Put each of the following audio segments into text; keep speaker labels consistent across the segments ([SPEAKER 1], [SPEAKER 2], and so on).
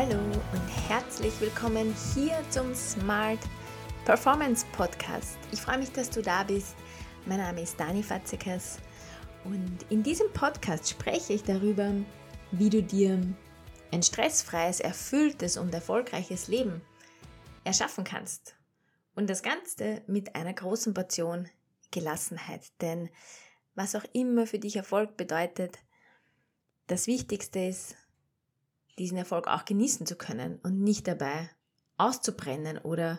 [SPEAKER 1] Hallo und herzlich willkommen hier zum Smart Performance Podcast. Ich freue mich, dass du da bist. Mein Name ist Dani Fatzekas und in diesem Podcast spreche ich darüber, wie du dir ein stressfreies, erfülltes und erfolgreiches Leben erschaffen kannst. Und das Ganze mit einer großen Portion Gelassenheit. Denn was auch immer für dich Erfolg bedeutet, das Wichtigste ist, diesen Erfolg auch genießen zu können und nicht dabei auszubrennen oder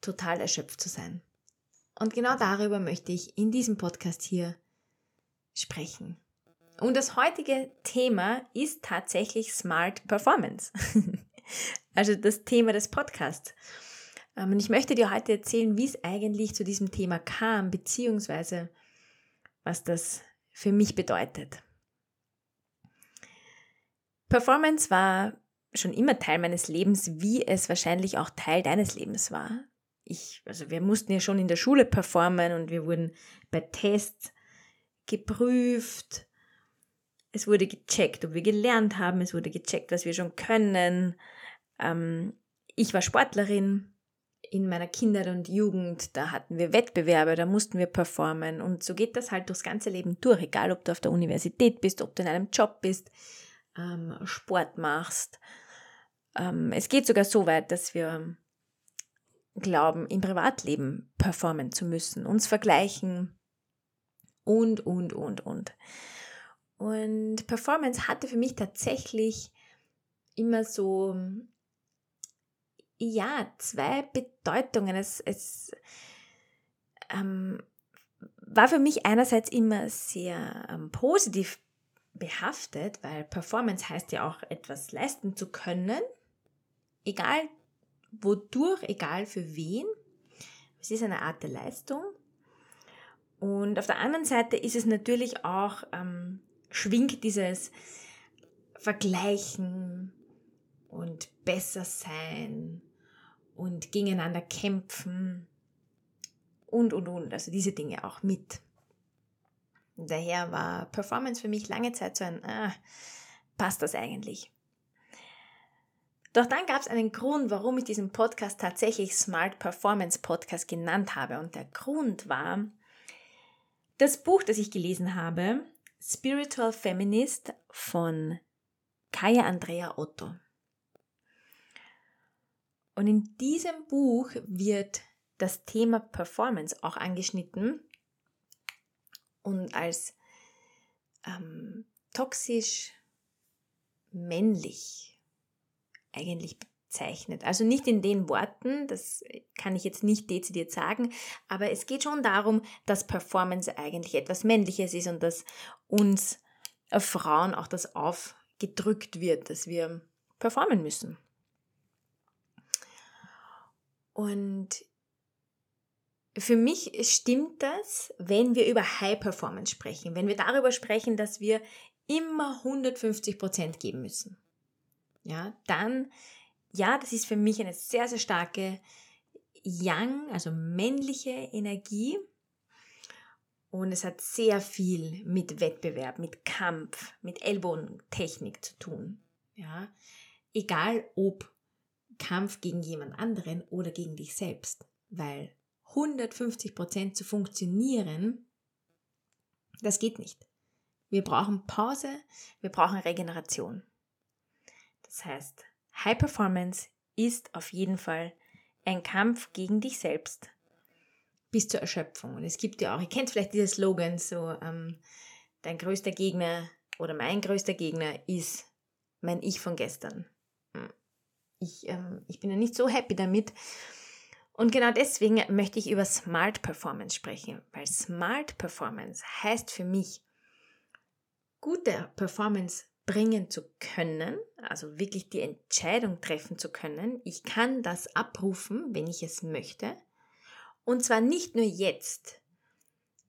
[SPEAKER 1] total erschöpft zu sein. Und genau darüber möchte ich in diesem Podcast hier sprechen. Und das heutige Thema ist tatsächlich Smart Performance. also das Thema des Podcasts. Ähm, und ich möchte dir heute erzählen, wie es eigentlich zu diesem Thema kam, beziehungsweise was das für mich bedeutet. Performance war schon immer Teil meines Lebens, wie es wahrscheinlich auch Teil deines Lebens war. Ich, also wir mussten ja schon in der Schule performen und wir wurden bei Tests geprüft. Es wurde gecheckt, ob wir gelernt haben. Es wurde gecheckt, was wir schon können. Ähm, ich war Sportlerin in meiner Kindheit und Jugend. Da hatten wir Wettbewerbe, da mussten wir performen. Und so geht das halt durchs ganze Leben durch, egal ob du auf der Universität bist, ob du in einem Job bist ähm, Sport machst. Ähm, es geht sogar so weit, dass wir glauben, im Privatleben performen zu müssen, uns vergleichen und, und, und, und. Und Performance hatte für mich tatsächlich immer so, ja, zwei Bedeutungen. Es, es ähm, war für mich einerseits immer sehr ähm, positiv behaftet, weil Performance heißt ja auch etwas leisten zu können, egal wodurch, egal für wen. Es ist eine Art der Leistung. Und auf der anderen Seite ist es natürlich auch, ähm, schwingt dieses Vergleichen und besser sein und gegeneinander kämpfen und, und, und, also diese Dinge auch mit. Daher war Performance für mich lange Zeit so ein, ah, passt das eigentlich? Doch dann gab es einen Grund, warum ich diesen Podcast tatsächlich Smart Performance Podcast genannt habe. Und der Grund war das Buch, das ich gelesen habe, Spiritual Feminist von Kaya Andrea Otto. Und in diesem Buch wird das Thema Performance auch angeschnitten und als ähm, toxisch männlich eigentlich bezeichnet. Also nicht in den Worten, das kann ich jetzt nicht dezidiert sagen, aber es geht schon darum, dass Performance eigentlich etwas Männliches ist und dass uns äh, Frauen auch das aufgedrückt wird, dass wir performen müssen. Und für mich stimmt das, wenn wir über High Performance sprechen, wenn wir darüber sprechen, dass wir immer 150 Prozent geben müssen. Ja, dann, ja, das ist für mich eine sehr, sehr starke Yang, also männliche Energie. Und es hat sehr viel mit Wettbewerb, mit Kampf, mit Ellbogentechnik zu tun. Ja, egal ob Kampf gegen jemand anderen oder gegen dich selbst, weil 150 Prozent zu funktionieren, das geht nicht. Wir brauchen Pause, wir brauchen Regeneration. Das heißt, High Performance ist auf jeden Fall ein Kampf gegen dich selbst bis zur Erschöpfung. Und es gibt ja auch, ihr kennt vielleicht diese Slogan, so ähm, dein größter Gegner oder mein größter Gegner ist mein Ich von gestern. Hm. Ich, ähm, ich bin ja nicht so happy damit, und genau deswegen möchte ich über Smart Performance sprechen, weil Smart Performance heißt für mich, gute Performance bringen zu können, also wirklich die Entscheidung treffen zu können. Ich kann das abrufen, wenn ich es möchte. Und zwar nicht nur jetzt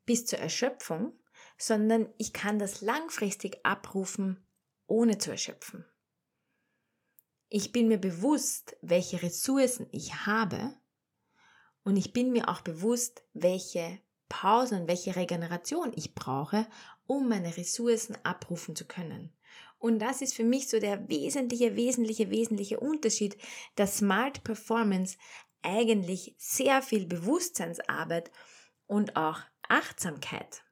[SPEAKER 1] bis zur Erschöpfung, sondern ich kann das langfristig abrufen, ohne zu erschöpfen. Ich bin mir bewusst, welche Ressourcen ich habe und ich bin mir auch bewusst, welche Pausen und welche Regeneration ich brauche, um meine Ressourcen abrufen zu können. Und das ist für mich so der wesentliche, wesentliche, wesentliche Unterschied, dass Smart Performance eigentlich sehr viel Bewusstseinsarbeit und auch Achtsamkeit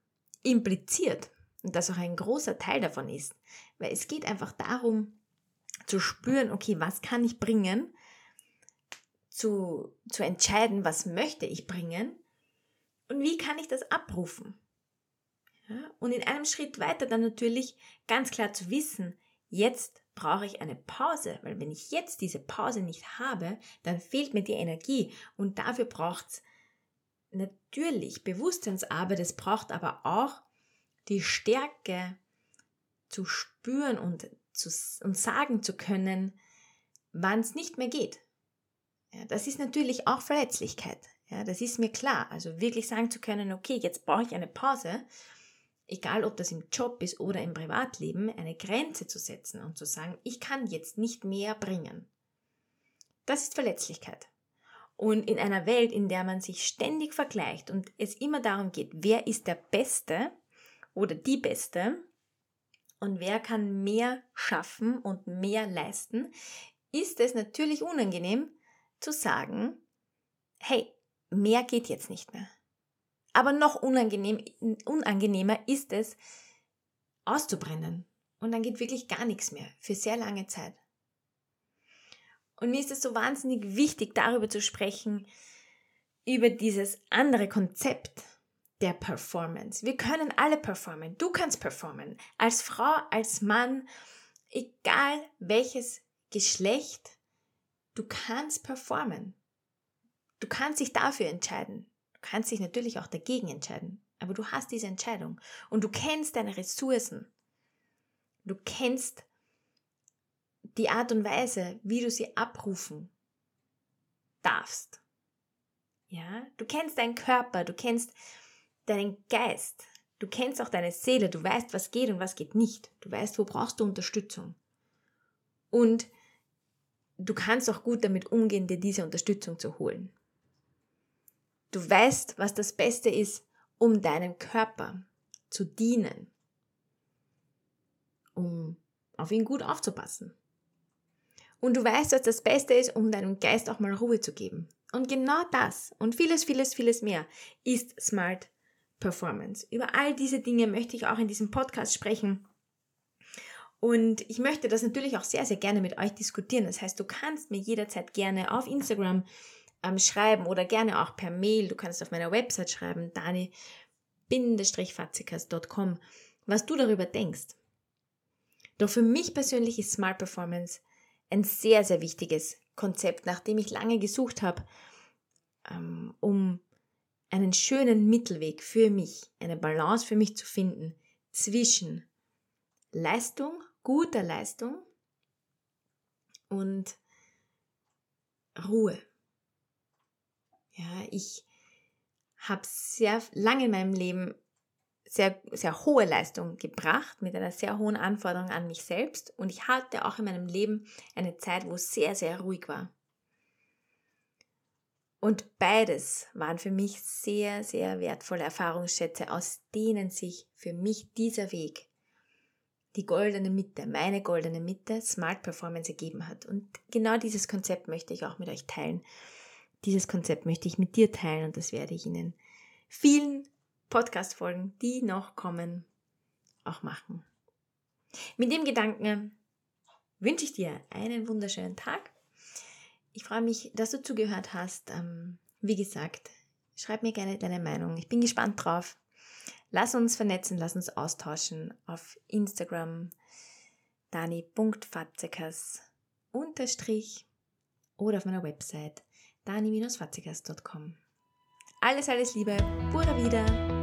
[SPEAKER 1] impliziert und das auch ein großer Teil davon ist. Weil es geht einfach darum zu spüren, okay, was kann ich bringen, zu, zu entscheiden, was möchte ich bringen und wie kann ich das abrufen. Ja? Und in einem Schritt weiter dann natürlich ganz klar zu wissen, jetzt brauche ich eine Pause, weil wenn ich jetzt diese Pause nicht habe, dann fehlt mir die Energie und dafür braucht es natürlich Bewusstseinsarbeit, es braucht aber auch die Stärke zu spüren und, zu, und sagen zu können, wann es nicht mehr geht. Ja, das ist natürlich auch Verletzlichkeit. Ja, das ist mir klar. Also wirklich sagen zu können, okay, jetzt brauche ich eine Pause, egal ob das im Job ist oder im Privatleben, eine Grenze zu setzen und zu sagen, ich kann jetzt nicht mehr bringen. Das ist Verletzlichkeit. Und in einer Welt, in der man sich ständig vergleicht und es immer darum geht, wer ist der Beste oder die Beste und wer kann mehr schaffen und mehr leisten, ist es natürlich unangenehm zu sagen, hey, mehr geht jetzt nicht mehr. Aber noch unangenehm, unangenehmer ist es, auszubrennen. Und dann geht wirklich gar nichts mehr für sehr lange Zeit. Und mir ist es so wahnsinnig wichtig, darüber zu sprechen, über dieses andere Konzept der Performance. Wir können alle performen. Du kannst performen. Als Frau, als Mann, egal welches Geschlecht, du kannst performen. Du kannst dich dafür entscheiden. Du kannst dich natürlich auch dagegen entscheiden. Aber du hast diese Entscheidung. Und du kennst deine Ressourcen. Du kennst die Art und Weise, wie du sie abrufen darfst. Ja, du kennst deinen Körper, du kennst deinen Geist, du kennst auch deine Seele, du weißt, was geht und was geht nicht. Du weißt, wo brauchst du Unterstützung. Und du kannst auch gut damit umgehen, dir diese Unterstützung zu holen. Du weißt, was das Beste ist, um deinem Körper zu dienen, um auf ihn gut aufzupassen. Und du weißt, was das Beste ist, um deinem Geist auch mal Ruhe zu geben. Und genau das und vieles, vieles, vieles mehr ist Smart Performance. Über all diese Dinge möchte ich auch in diesem Podcast sprechen. Und ich möchte das natürlich auch sehr, sehr gerne mit euch diskutieren. Das heißt, du kannst mir jederzeit gerne auf Instagram ähm, schreiben oder gerne auch per Mail. Du kannst auf meiner Website schreiben, dani-fatzikas.com, was du darüber denkst. Doch für mich persönlich ist Smart Performance ein sehr, sehr wichtiges Konzept, nachdem ich lange gesucht habe, ähm, um einen schönen Mittelweg für mich, eine Balance für mich zu finden zwischen Leistung, guter Leistung und Ruhe. Ja, ich habe sehr lange in meinem Leben sehr, sehr hohe Leistung gebracht, mit einer sehr hohen Anforderung an mich selbst. Und ich hatte auch in meinem Leben eine Zeit, wo es sehr, sehr ruhig war. Und beides waren für mich sehr, sehr wertvolle Erfahrungsschätze, aus denen sich für mich dieser Weg, die goldene Mitte, meine goldene Mitte, Smart Performance ergeben hat. Und genau dieses Konzept möchte ich auch mit euch teilen. Dieses Konzept möchte ich mit dir teilen und das werde ich in vielen Podcast-Folgen, die noch kommen, auch machen. Mit dem Gedanken wünsche ich dir einen wunderschönen Tag. Ich freue mich, dass du zugehört hast. Ähm, wie gesagt, schreib mir gerne deine Meinung. Ich bin gespannt drauf. Lass uns vernetzen, lass uns austauschen auf Instagram dani.fatzekas unterstrich oder auf meiner Website dani-fatzekas.com. Alles, alles Liebe, pura wieder.